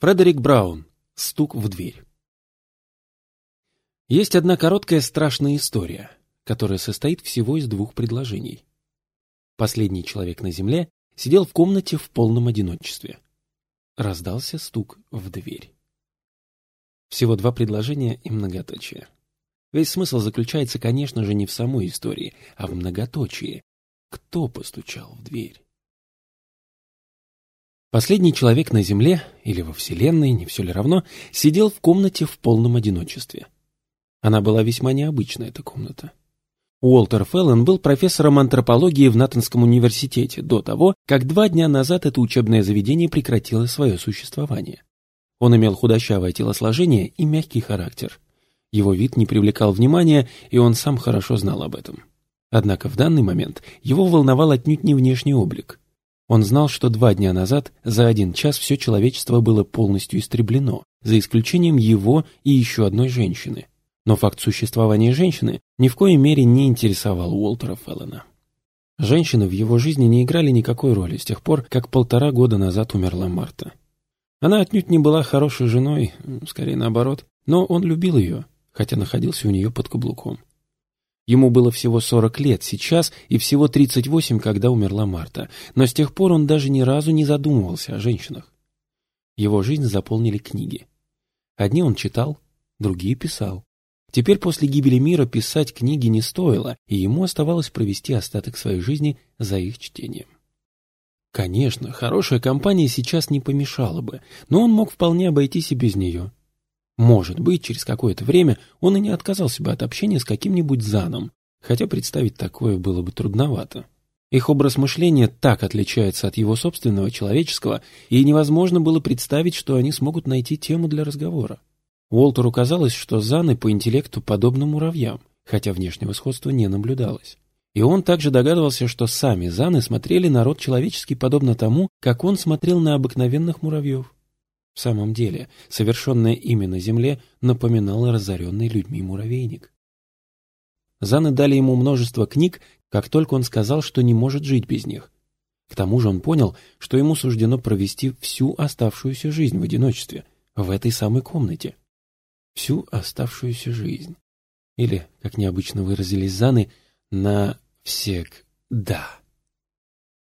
Фредерик Браун. Стук в дверь. Есть одна короткая страшная история, которая состоит всего из двух предложений. Последний человек на земле сидел в комнате в полном одиночестве. Раздался стук в дверь. Всего два предложения и многоточие. Весь смысл заключается, конечно же, не в самой истории, а в многоточии. Кто постучал в дверь? Последний человек на Земле, или во Вселенной, не все ли равно, сидел в комнате в полном одиночестве. Она была весьма необычная, эта комната. Уолтер Феллон был профессором антропологии в Натанском университете до того, как два дня назад это учебное заведение прекратило свое существование. Он имел худощавое телосложение и мягкий характер. Его вид не привлекал внимания, и он сам хорошо знал об этом. Однако в данный момент его волновал отнюдь не внешний облик. Он знал, что два дня назад за один час все человечество было полностью истреблено, за исключением его и еще одной женщины. Но факт существования женщины ни в коей мере не интересовал Уолтера Феллона. Женщины в его жизни не играли никакой роли с тех пор, как полтора года назад умерла Марта. Она отнюдь не была хорошей женой, скорее наоборот, но он любил ее, хотя находился у нее под каблуком. Ему было всего 40 лет сейчас и всего 38, когда умерла Марта, но с тех пор он даже ни разу не задумывался о женщинах. Его жизнь заполнили книги. Одни он читал, другие писал. Теперь после гибели мира писать книги не стоило, и ему оставалось провести остаток своей жизни за их чтением. Конечно, хорошая компания сейчас не помешала бы, но он мог вполне обойтись и без нее. Может быть, через какое-то время он и не отказался бы от общения с каким-нибудь Заном, хотя представить такое было бы трудновато. Их образ мышления так отличается от его собственного человеческого, и невозможно было представить, что они смогут найти тему для разговора. Уолтеру казалось, что Заны по интеллекту подобны муравьям, хотя внешнего сходства не наблюдалось. И он также догадывался, что сами Заны смотрели на род человеческий подобно тому, как он смотрел на обыкновенных муравьев. В самом деле, совершенное имя на земле напоминало разоренный людьми муравейник. Заны дали ему множество книг, как только он сказал, что не может жить без них. К тому же он понял, что ему суждено провести всю оставшуюся жизнь в одиночестве, в этой самой комнате. Всю оставшуюся жизнь. Или, как необычно выразились Заны, на всегда.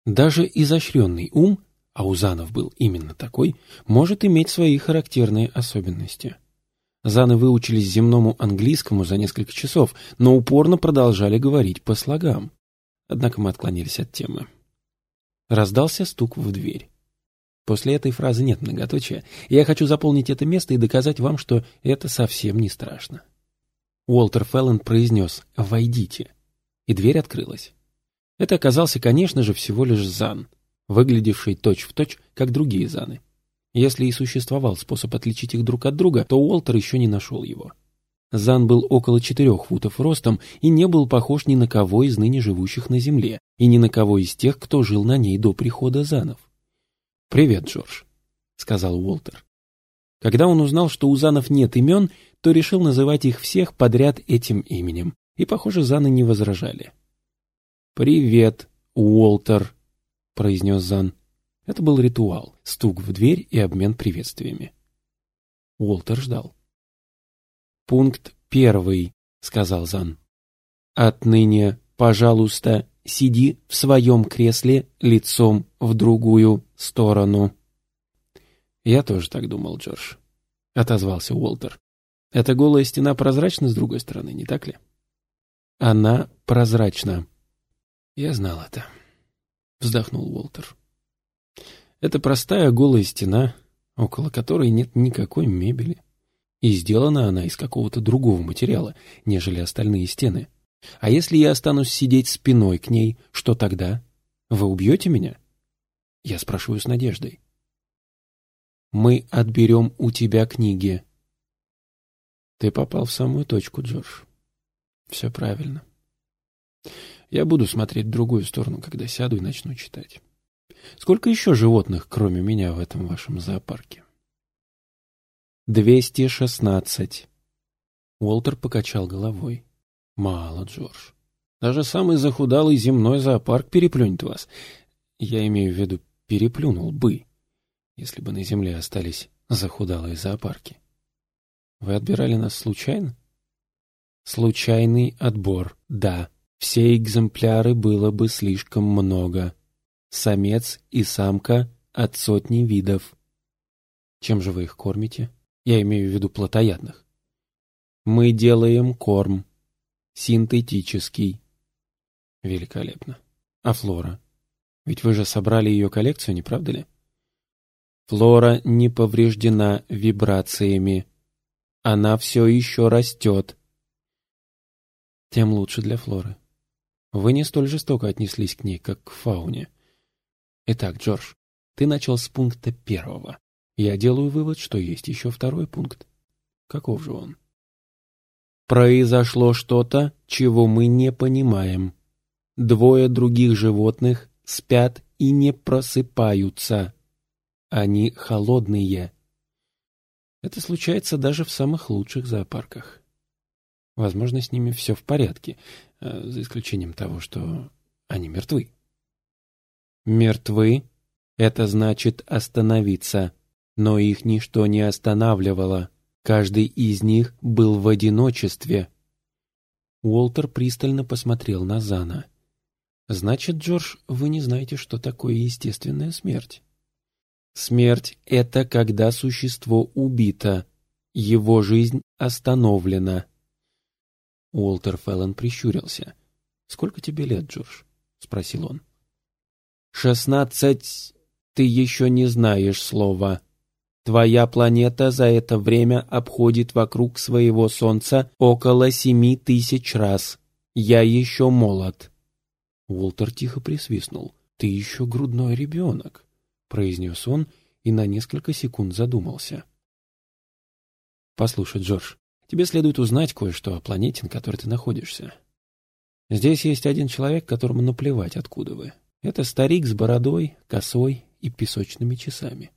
Даже изощренный ум а у Занов был именно такой, может иметь свои характерные особенности. Заны выучились земному английскому за несколько часов, но упорно продолжали говорить по слогам. Однако мы отклонились от темы. Раздался стук в дверь. После этой фразы нет многоточия, я хочу заполнить это место и доказать вам, что это совсем не страшно. Уолтер Феллон произнес «Войдите», и дверь открылась. Это оказался, конечно же, всего лишь Зан — выглядевший точь-в-точь, точь, как другие заны. Если и существовал способ отличить их друг от друга, то Уолтер еще не нашел его. Зан был около четырех футов ростом и не был похож ни на кого из ныне живущих на Земле, и ни на кого из тех, кто жил на ней до прихода Занов. «Привет, Джордж», — сказал Уолтер. Когда он узнал, что у Занов нет имен, то решил называть их всех подряд этим именем, и, похоже, Заны не возражали. «Привет, Уолтер», произнес Зан. Это был ритуал, стук в дверь и обмен приветствиями. Уолтер ждал. «Пункт первый», — сказал Зан. «Отныне, пожалуйста, сиди в своем кресле лицом в другую сторону». «Я тоже так думал, Джордж», — отозвался Уолтер. «Эта голая стена прозрачна с другой стороны, не так ли?» «Она прозрачна». «Я знал это». — вздохнул Уолтер. «Это простая голая стена, около которой нет никакой мебели. И сделана она из какого-то другого материала, нежели остальные стены. А если я останусь сидеть спиной к ней, что тогда? Вы убьете меня?» Я спрашиваю с надеждой. «Мы отберем у тебя книги». «Ты попал в самую точку, Джордж. Все правильно». Я буду смотреть в другую сторону, когда сяду и начну читать. Сколько еще животных, кроме меня, в этом вашем зоопарке? Двести шестнадцать. Уолтер покачал головой. Мало, Джордж. Даже самый захудалый земной зоопарк переплюнет вас. Я имею в виду, переплюнул бы. если бы на Земле остались захудалые зоопарки. Вы отбирали нас случайно? Случайный отбор, да. Все экземпляры было бы слишком много. Самец и самка от сотни видов. Чем же вы их кормите? Я имею в виду плотоядных. Мы делаем корм. Синтетический. Великолепно. А Флора? Ведь вы же собрали ее коллекцию, не правда ли? Флора не повреждена вибрациями. Она все еще растет. Тем лучше для Флоры. Вы не столь жестоко отнеслись к ней, как к фауне. Итак, Джордж, ты начал с пункта первого. Я делаю вывод, что есть еще второй пункт. Каков же он? Произошло что-то, чего мы не понимаем. Двое других животных спят и не просыпаются. Они холодные. Это случается даже в самых лучших зоопарках. Возможно, с ними все в порядке, э, за исключением того, что они мертвы. Мертвы — это значит остановиться но их ничто не останавливало. Каждый из них был в одиночестве. Уолтер пристально посмотрел на Зана. «Значит, Джордж, вы не знаете, что такое естественная смерть?» «Смерть — это когда существо убито, его жизнь остановлена». Уолтер Феллон прищурился. «Сколько тебе лет, Джордж?» — спросил он. «Шестнадцать... Ты еще не знаешь слова», Твоя планета за это время обходит вокруг своего Солнца около семи тысяч раз. Я еще молод». Уолтер тихо присвистнул. «Ты еще грудной ребенок», — произнес он и на несколько секунд задумался. «Послушай, Джордж, тебе следует узнать кое-что о планете, на которой ты находишься. Здесь есть один человек, которому наплевать, откуда вы. Это старик с бородой, косой и песочными часами.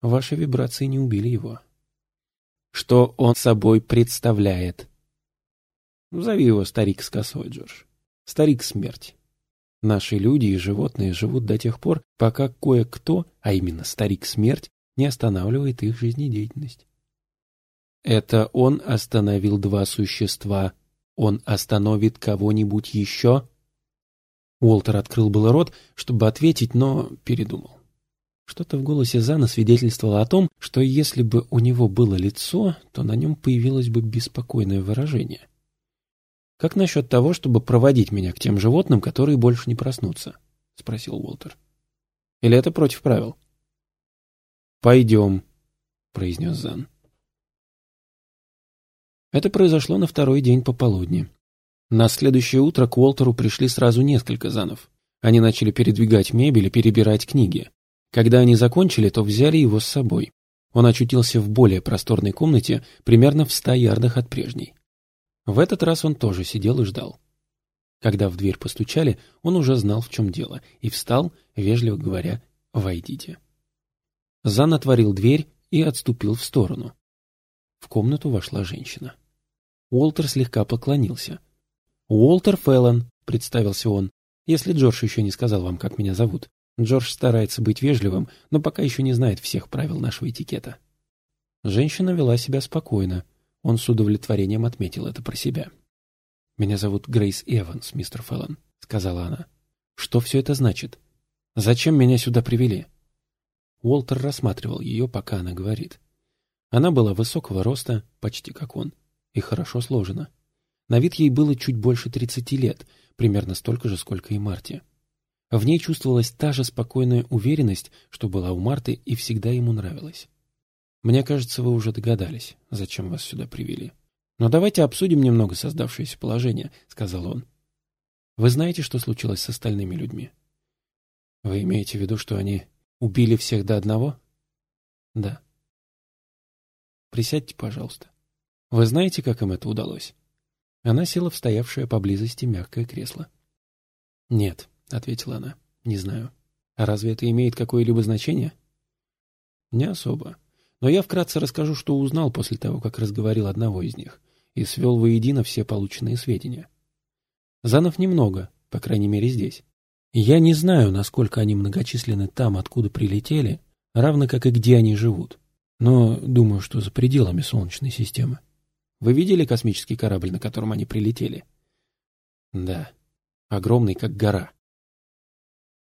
Ваши вибрации не убили его. Что он собой представляет? Зови его старик с косой, Джордж. Старик смерть. Наши люди и животные живут до тех пор, пока кое-кто, а именно старик смерть, не останавливает их жизнедеятельность. Это он остановил два существа. Он остановит кого-нибудь еще? Уолтер открыл было рот, чтобы ответить, но передумал. Что-то в голосе Зана свидетельствовало о том, что если бы у него было лицо, то на нем появилось бы беспокойное выражение. «Как насчет того, чтобы проводить меня к тем животным, которые больше не проснутся?» — спросил Уолтер. «Или это против правил?» «Пойдем», — произнес Зан. Это произошло на второй день пополудни. На следующее утро к Уолтеру пришли сразу несколько Занов. Они начали передвигать мебель и перебирать книги. Когда они закончили, то взяли его с собой. Он очутился в более просторной комнате, примерно в ста ярдах от прежней. В этот раз он тоже сидел и ждал. Когда в дверь постучали, он уже знал, в чем дело, и встал, вежливо говоря, «Войдите». Зан отворил дверь и отступил в сторону. В комнату вошла женщина. Уолтер слегка поклонился. «Уолтер Феллон», — представился он, — «если Джордж еще не сказал вам, как меня зовут. Джордж старается быть вежливым, но пока еще не знает всех правил нашего этикета. Женщина вела себя спокойно. Он с удовлетворением отметил это про себя. «Меня зовут Грейс Эванс, мистер Феллон», — сказала она. «Что все это значит? Зачем меня сюда привели?» Уолтер рассматривал ее, пока она говорит. Она была высокого роста, почти как он, и хорошо сложена. На вид ей было чуть больше тридцати лет, примерно столько же, сколько и Марти. В ней чувствовалась та же спокойная уверенность, что была у Марты и всегда ему нравилась. «Мне кажется, вы уже догадались, зачем вас сюда привели. Но давайте обсудим немного создавшееся положение», — сказал он. «Вы знаете, что случилось с остальными людьми?» «Вы имеете в виду, что они убили всех до одного?» «Да». «Присядьте, пожалуйста. Вы знаете, как им это удалось?» Она села в стоявшее поблизости мягкое кресло. «Нет», — ответила она. «Не знаю. А разве это имеет какое-либо значение?» «Не особо. Но я вкратце расскажу, что узнал после того, как разговорил одного из них, и свел воедино все полученные сведения. Занов немного, по крайней мере здесь. Я не знаю, насколько они многочисленны там, откуда прилетели, равно как и где они живут. Но думаю, что за пределами Солнечной системы. Вы видели космический корабль, на котором они прилетели? Да, огромный, как гора.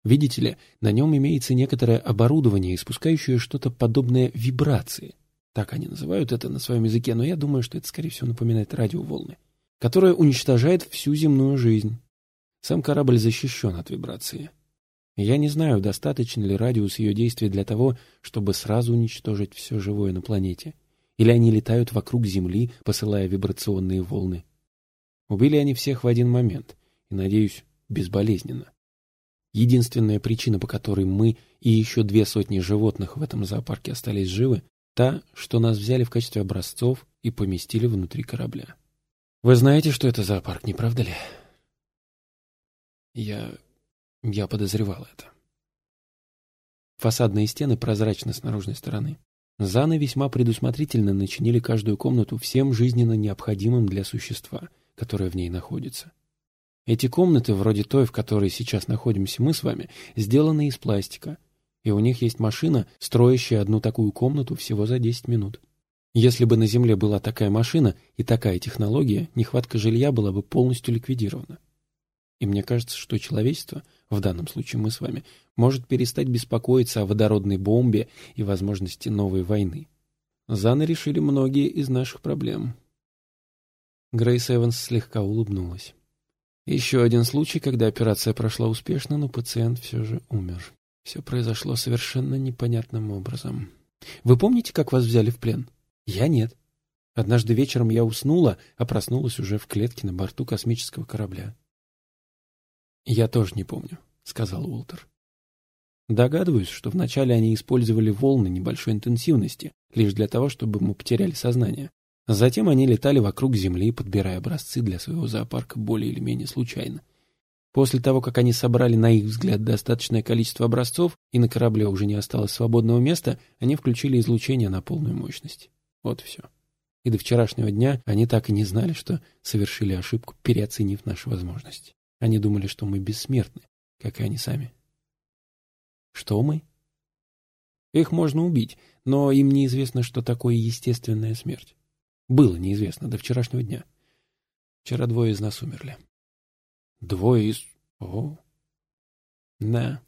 Видите ли, на нем имеется некоторое оборудование, испускающее что-то подобное вибрации. Так они называют это на своем языке, но я думаю, что это, скорее всего, напоминает радиоволны, которое уничтожает всю земную жизнь. Сам корабль защищен от вибрации. Я не знаю, достаточно ли радиус ее действия для того, чтобы сразу уничтожить все живое на планете. Или они летают вокруг Земли, посылая вибрационные волны. Убили они всех в один момент, и, надеюсь, безболезненно. Единственная причина, по которой мы и еще две сотни животных в этом зоопарке остались живы, та, что нас взяли в качестве образцов и поместили внутри корабля. Вы знаете, что это зоопарк, не правда ли? Я... я подозревал это. Фасадные стены прозрачны с наружной стороны. Заны весьма предусмотрительно начинили каждую комнату всем жизненно необходимым для существа, которое в ней находится. Эти комнаты, вроде той, в которой сейчас находимся мы с вами, сделаны из пластика, и у них есть машина, строящая одну такую комнату всего за 10 минут. Если бы на Земле была такая машина и такая технология, нехватка жилья была бы полностью ликвидирована. И мне кажется, что человечество, в данном случае мы с вами, может перестать беспокоиться о водородной бомбе и возможности новой войны. Заны решили многие из наших проблем. Грейс Эванс слегка улыбнулась. Еще один случай, когда операция прошла успешно, но пациент все же умер. Все произошло совершенно непонятным образом. Вы помните, как вас взяли в плен? Я нет. Однажды вечером я уснула, а проснулась уже в клетке на борту космического корабля. «Я тоже не помню», — сказал Уолтер. Догадываюсь, что вначале они использовали волны небольшой интенсивности, лишь для того, чтобы мы потеряли сознание. Затем они летали вокруг Земли, подбирая образцы для своего зоопарка более или менее случайно. После того, как они собрали, на их взгляд, достаточное количество образцов, и на корабле уже не осталось свободного места, они включили излучение на полную мощность. Вот все. И до вчерашнего дня они так и не знали, что совершили ошибку, переоценив наши возможности. Они думали, что мы бессмертны, как и они сами. Что мы? Их можно убить, но им неизвестно, что такое естественная смерть. Было неизвестно до вчерашнего дня. Вчера двое из нас умерли. Двое из... О. Да.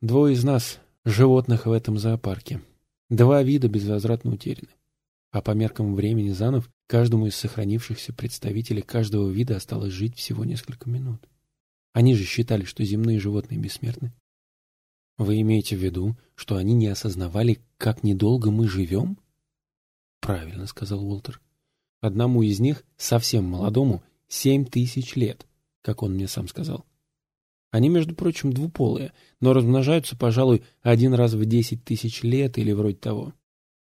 Двое из нас, животных в этом зоопарке. Два вида безвозвратно утеряны. А по меркам времени Занов, каждому из сохранившихся представителей каждого вида осталось жить всего несколько минут. Они же считали, что земные животные бессмертны. Вы имеете в виду, что они не осознавали, как недолго мы живем? Правильно, сказал Уолтер. Одному из них, совсем молодому, семь тысяч лет, как он мне сам сказал. Они, между прочим, двуполые, но размножаются, пожалуй, один раз в десять тысяч лет или вроде того.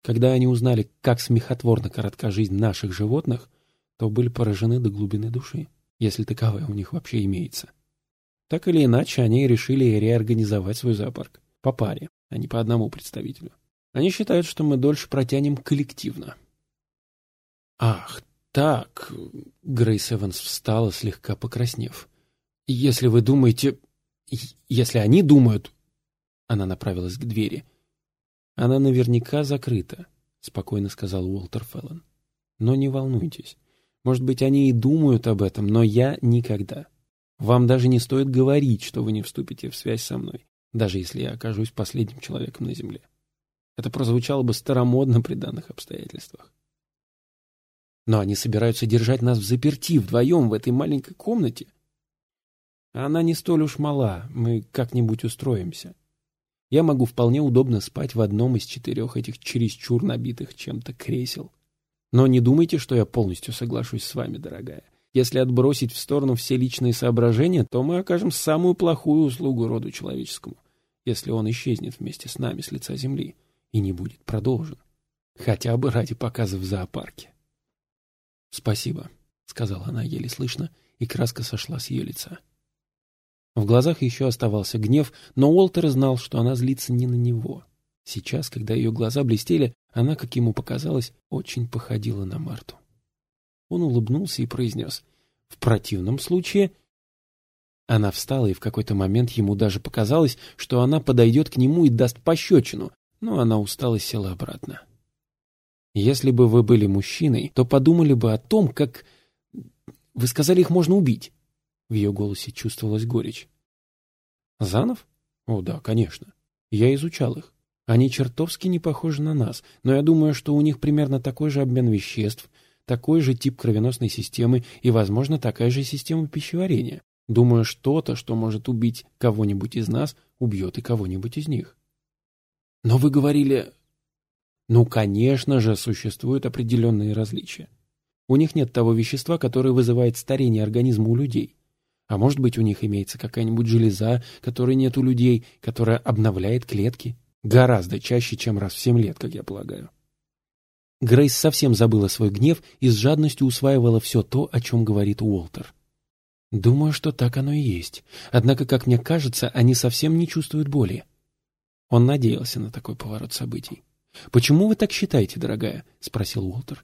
Когда они узнали, как смехотворно коротка жизнь наших животных, то были поражены до глубины души, если таковая у них вообще имеется. Так или иначе, они решили реорганизовать свой зоопарк. По паре, а не по одному представителю. Они считают, что мы дольше протянем коллективно. «Ах, так...» — Грейс Эванс встала, слегка покраснев. «Если вы думаете... Если они думают...» Она направилась к двери. «Она наверняка закрыта», — спокойно сказал Уолтер Феллон. «Но не волнуйтесь. Может быть, они и думают об этом, но я никогда. Вам даже не стоит говорить, что вы не вступите в связь со мной, даже если я окажусь последним человеком на Земле. Это прозвучало бы старомодно при данных обстоятельствах. Но они собираются держать нас в заперти вдвоем в этой маленькой комнате. Она не столь уж мала, мы как-нибудь устроимся. Я могу вполне удобно спать в одном из четырех этих чересчур набитых чем-то кресел. Но не думайте, что я полностью соглашусь с вами, дорогая. Если отбросить в сторону все личные соображения, то мы окажем самую плохую услугу роду человеческому, если он исчезнет вместе с нами с лица земли и не будет продолжен. Хотя бы ради показа в зоопарке. «Спасибо», — сказала она еле слышно, и краска сошла с ее лица. В глазах еще оставался гнев, но Уолтер знал, что она злится не на него. Сейчас, когда ее глаза блестели, она, как ему показалось, очень походила на Марту. Он улыбнулся и произнес, «В противном случае...» Она встала, и в какой-то момент ему даже показалось, что она подойдет к нему и даст пощечину, но она устала и села обратно. Если бы вы были мужчиной, то подумали бы о том, как... Вы сказали, их можно убить. В ее голосе чувствовалась горечь. Занов? О, да, конечно. Я изучал их. Они чертовски не похожи на нас, но я думаю, что у них примерно такой же обмен веществ, такой же тип кровеносной системы и, возможно, такая же система пищеварения. Думаю, что-то, что может убить кого-нибудь из нас, убьет и кого-нибудь из них. Но вы говорили... Ну, конечно же, существуют определенные различия. У них нет того вещества, которое вызывает старение организма у людей. А может быть, у них имеется какая-нибудь железа, которой нет у людей, которая обновляет клетки. Гораздо чаще, чем раз в семь лет, как я полагаю. Грейс совсем забыла свой гнев и с жадностью усваивала все то, о чем говорит Уолтер. Думаю, что так оно и есть. Однако, как мне кажется, они совсем не чувствуют боли. Он надеялся на такой поворот событий. «Почему вы так считаете, дорогая?» — спросил Уолтер.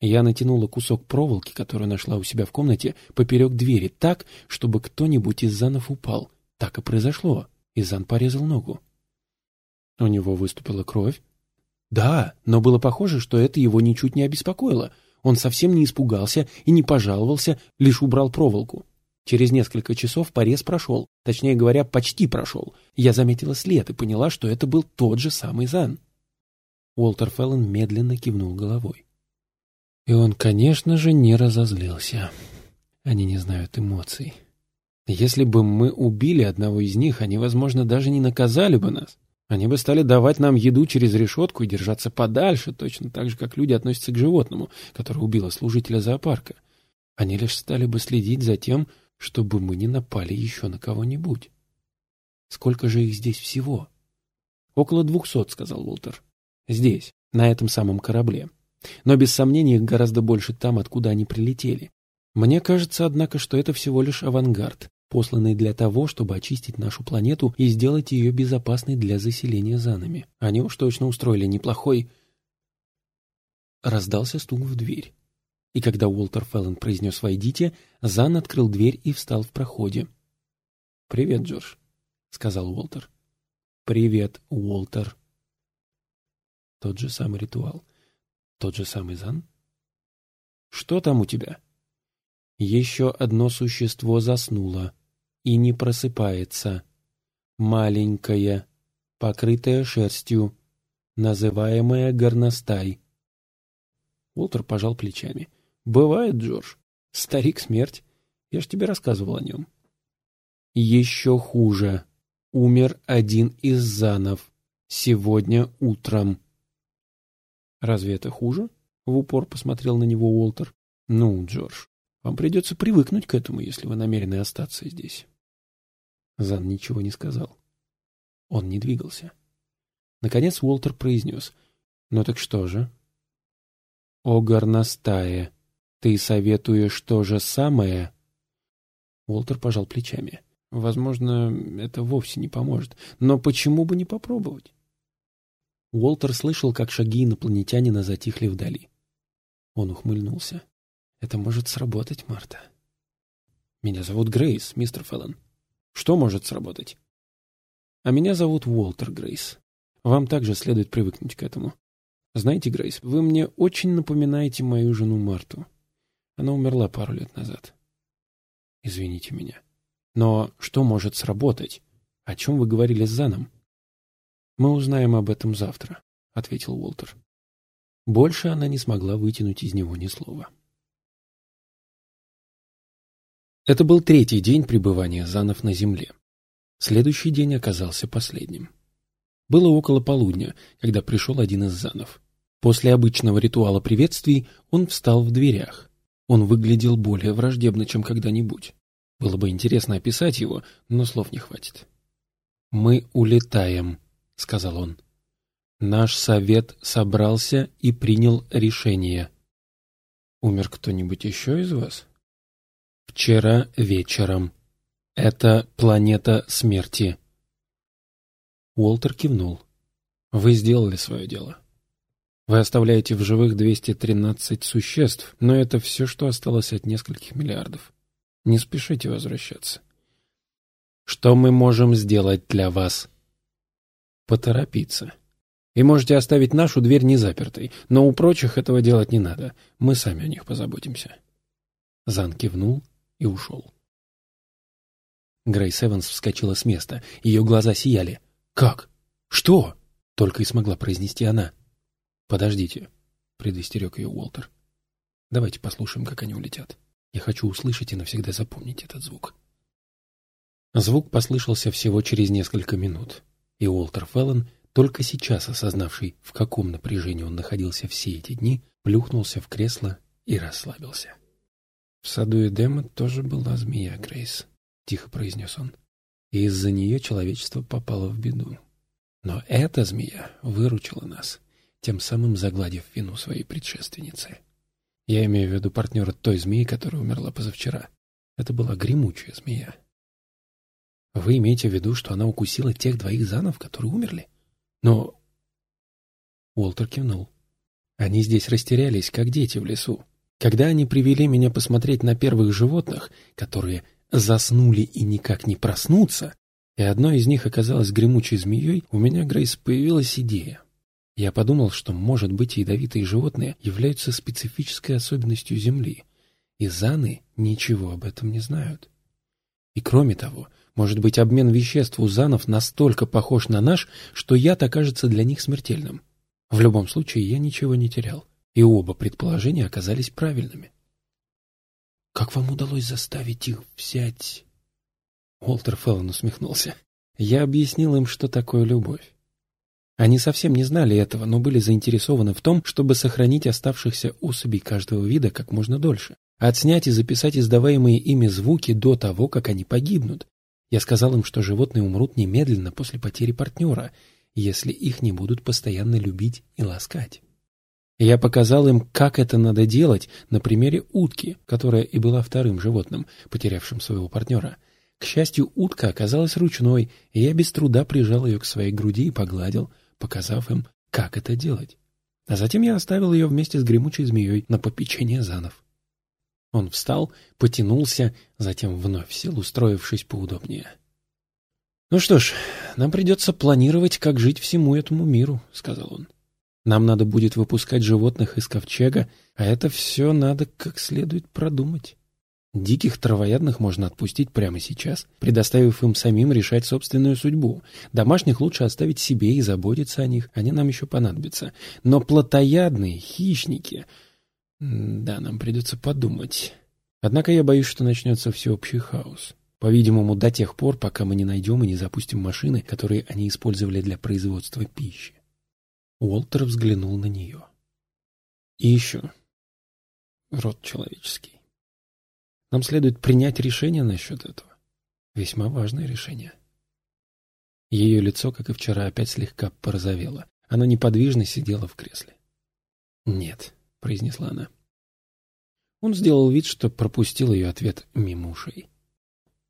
Я натянула кусок проволоки, которую нашла у себя в комнате, поперек двери, так, чтобы кто-нибудь из Занов упал. Так и произошло. Изан порезал ногу. У него выступила кровь. Да, но было похоже, что это его ничуть не обеспокоило. Он совсем не испугался и не пожаловался, лишь убрал проволоку. Через несколько часов порез прошел, точнее говоря, почти прошел. Я заметила след и поняла, что это был тот же самый Зан. Уолтер Феллон медленно кивнул головой. И он, конечно же, не разозлился. Они не знают эмоций. Если бы мы убили одного из них, они, возможно, даже не наказали бы нас. Они бы стали давать нам еду через решетку и держаться подальше, точно так же, как люди относятся к животному, которое убило служителя зоопарка. Они лишь стали бы следить за тем, чтобы мы не напали еще на кого-нибудь. Сколько же их здесь всего? Около двухсот, сказал Уолтер. Здесь, на этом самом корабле. Но без сомнения их гораздо больше там, откуда они прилетели. Мне кажется, однако, что это всего лишь авангард, посланный для того, чтобы очистить нашу планету и сделать ее безопасной для заселения занами. Они уж точно устроили неплохой... Раздался стук в дверь. И когда Уолтер Феллон произнес «Войдите», Зан открыл дверь и встал в проходе. «Привет, Джордж», — сказал Уолтер. «Привет, Уолтер». Тот же самый ритуал. Тот же самый Зан? «Что там у тебя?» Еще одно существо заснуло и не просыпается. Маленькое, покрытое шерстью, называемое горностай. Уолтер пожал плечами. «Бывает, Джордж. Старик смерть. Я ж тебе рассказывал о нем». «Еще хуже. Умер один из занов. Сегодня утром». «Разве это хуже?» — в упор посмотрел на него Уолтер. «Ну, Джордж, вам придется привыкнуть к этому, если вы намерены остаться здесь». Зан ничего не сказал. Он не двигался. Наконец Уолтер произнес. «Ну так что же?» «О, горностае, ты советуешь то же самое?» Уолтер пожал плечами. «Возможно, это вовсе не поможет. Но почему бы не попробовать?» Уолтер слышал, как шаги инопланетянина затихли вдали. Он ухмыльнулся. «Это может сработать, Марта». «Меня зовут Грейс, мистер Феллон». «Что может сработать?» «А меня зовут Уолтер Грейс. Вам также следует привыкнуть к этому. Знаете, Грейс, вы мне очень напоминаете мою жену Марту. Она умерла пару лет назад. Извините меня. Но что может сработать? О чем вы говорили с Заном? Мы узнаем об этом завтра, ответил Уолтер. Больше она не смогла вытянуть из него ни слова. Это был третий день пребывания Занов на земле. Следующий день оказался последним. Было около полудня, когда пришел один из Занов. После обычного ритуала приветствий он встал в дверях. Он выглядел более враждебно, чем когда-нибудь. Было бы интересно описать его, но слов не хватит. «Мы улетаем», — сказал он. «Наш совет собрался и принял решение». «Умер кто-нибудь еще из вас?» «Вчера вечером. Это планета смерти». Уолтер кивнул. «Вы сделали свое дело. Вы оставляете в живых 213 существ, но это все, что осталось от нескольких миллиардов. Не спешите возвращаться. Что мы можем сделать для вас? Поторопиться. И можете оставить нашу дверь незапертой, но у прочих этого делать не надо. Мы сами о них позаботимся». Зан кивнул и ушел. Грейс Эванс вскочила с места. Ее глаза сияли. «Как? Что?» — только и смогла произнести она. «Подождите», — предостерег ее Уолтер. «Давайте послушаем, как они улетят. Я хочу услышать и навсегда запомнить этот звук». Звук послышался всего через несколько минут, и Уолтер Феллон, только сейчас осознавший, в каком напряжении он находился все эти дни, плюхнулся в кресло и расслабился. В саду Эдема тоже была змея Грейс. — тихо произнес он. И из-за нее человечество попало в беду. Но эта змея выручила нас, тем самым загладив вину своей предшественницы. Я имею в виду партнера той змеи, которая умерла позавчера. Это была гремучая змея. Вы имеете в виду, что она укусила тех двоих занов, которые умерли? Но... Уолтер кивнул. Они здесь растерялись, как дети в лесу. Когда они привели меня посмотреть на первых животных, которые заснули и никак не проснутся, и одной из них оказалась гремучей змеей, у меня, Грейс, появилась идея. Я подумал, что, может быть, ядовитые животные являются специфической особенностью Земли, и заны ничего об этом не знают. И кроме того, может быть, обмен веществ у занов настолько похож на наш, что яд окажется для них смертельным. В любом случае, я ничего не терял, и оба предположения оказались правильными. Как вам удалось заставить их взять...» Уолтер Феллон усмехнулся. «Я объяснил им, что такое любовь. Они совсем не знали этого, но были заинтересованы в том, чтобы сохранить оставшихся особей каждого вида как можно дольше, отснять и записать издаваемые ими звуки до того, как они погибнут. Я сказал им, что животные умрут немедленно после потери партнера, если их не будут постоянно любить и ласкать. Я показал им, как это надо делать на примере утки, которая и была вторым животным, потерявшим своего партнера. К счастью, утка оказалась ручной, и я без труда прижал ее к своей груди и погладил, показав им, как это делать. А затем я оставил ее вместе с гремучей змеей на попечение занов. Он встал, потянулся, затем вновь сел, устроившись поудобнее. «Ну что ж, нам придется планировать, как жить всему этому миру», — сказал он. Нам надо будет выпускать животных из ковчега, а это все надо как следует продумать. Диких травоядных можно отпустить прямо сейчас, предоставив им самим решать собственную судьбу. Домашних лучше оставить себе и заботиться о них, они нам еще понадобятся. Но плотоядные, хищники... Да, нам придется подумать. Однако я боюсь, что начнется всеобщий хаос. По-видимому, до тех пор, пока мы не найдем и не запустим машины, которые они использовали для производства пищи. Уолтер взглянул на нее. И еще. Род человеческий. Нам следует принять решение насчет этого. Весьма важное решение. Ее лицо, как и вчера, опять слегка порозовело. Она неподвижно сидела в кресле. «Нет», — произнесла она. Он сделал вид, что пропустил ее ответ мимо ушей.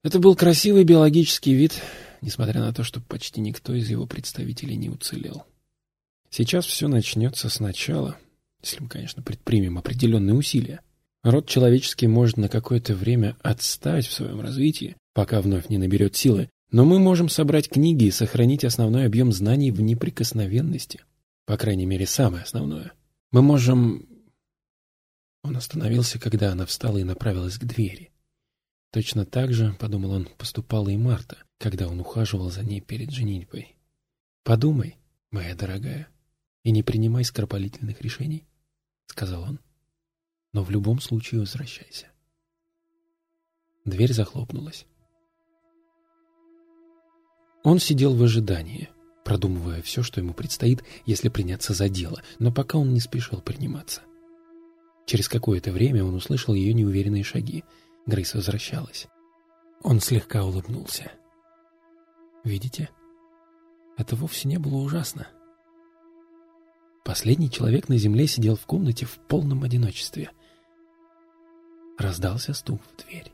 Это был красивый биологический вид, несмотря на то, что почти никто из его представителей не уцелел. Сейчас все начнется сначала, если мы, конечно, предпримем определенные усилия. Род человеческий может на какое-то время отстать в своем развитии, пока вновь не наберет силы, но мы можем собрать книги и сохранить основной объем знаний в неприкосновенности. По крайней мере, самое основное. Мы можем... Он остановился, когда она встала и направилась к двери. Точно так же, подумал он, поступала и Марта, когда он ухаживал за ней перед женитьбой. Подумай, моя дорогая, и не принимай скоропалительных решений, — сказал он. Но в любом случае возвращайся. Дверь захлопнулась. Он сидел в ожидании, продумывая все, что ему предстоит, если приняться за дело, но пока он не спешил приниматься. Через какое-то время он услышал ее неуверенные шаги. Грейс возвращалась. Он слегка улыбнулся. «Видите? Это вовсе не было ужасно. Последний человек на земле сидел в комнате в полном одиночестве. Раздался стук в дверь.